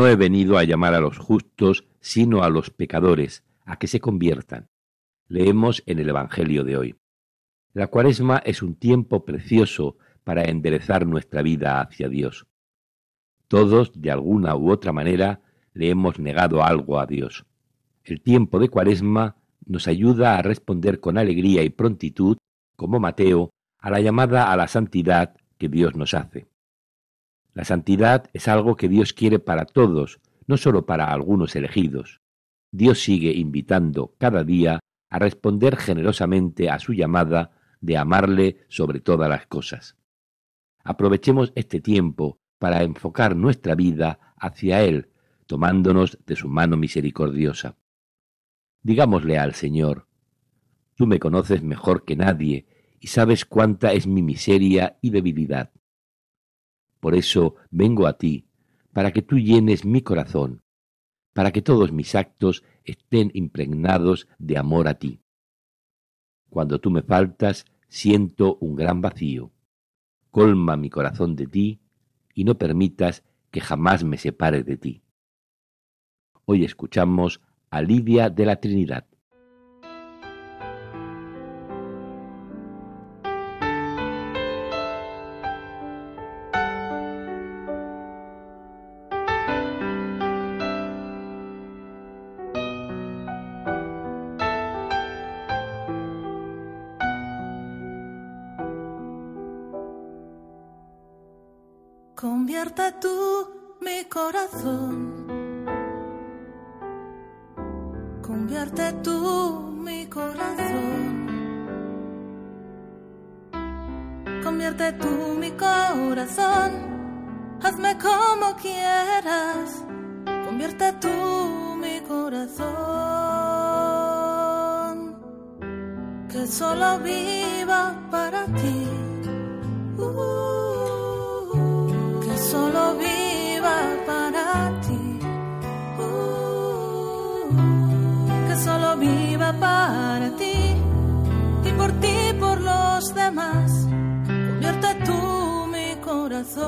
No he venido a llamar a los justos, sino a los pecadores, a que se conviertan. Leemos en el Evangelio de hoy. La cuaresma es un tiempo precioso para enderezar nuestra vida hacia Dios. Todos, de alguna u otra manera, le hemos negado algo a Dios. El tiempo de cuaresma nos ayuda a responder con alegría y prontitud, como Mateo, a la llamada a la santidad que Dios nos hace. La santidad es algo que Dios quiere para todos, no solo para algunos elegidos. Dios sigue invitando cada día a responder generosamente a su llamada de amarle sobre todas las cosas. Aprovechemos este tiempo para enfocar nuestra vida hacia Él, tomándonos de su mano misericordiosa. Digámosle al Señor, Tú me conoces mejor que nadie y sabes cuánta es mi miseria y debilidad. Por eso vengo a ti, para que tú llenes mi corazón, para que todos mis actos estén impregnados de amor a ti. Cuando tú me faltas, siento un gran vacío. Colma mi corazón de ti y no permitas que jamás me separe de ti. Hoy escuchamos a Lidia de la Trinidad. Convierte tú mi corazón. Convierte tú mi corazón. Convierte tú mi corazón. Hazme como quieras. Convierte tú mi corazón. Que solo viva para ti. Uh solo viva para ti. Uh, que solo viva para ti y por ti por los demás. Convierte tú mi corazón.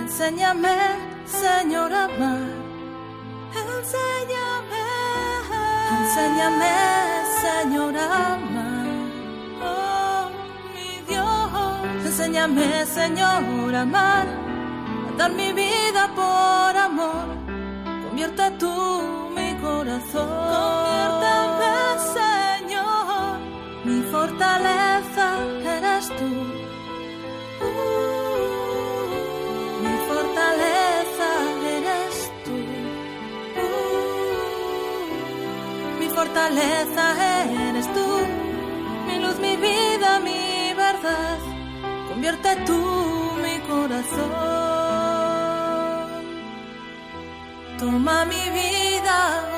Enséñame, Señor, amar. Enséñame, enséñame, Señor, amar. Enséñame, Señor, a amar, a dar mi vida por amor. Convierte tú mi corazón. Conviérteme, Señor, mi fortaleza eres tú. Uh, mi fortaleza eres tú. Uh, mi fortaleza eres tú. Convierte tú mi corazón. Toma mi vida,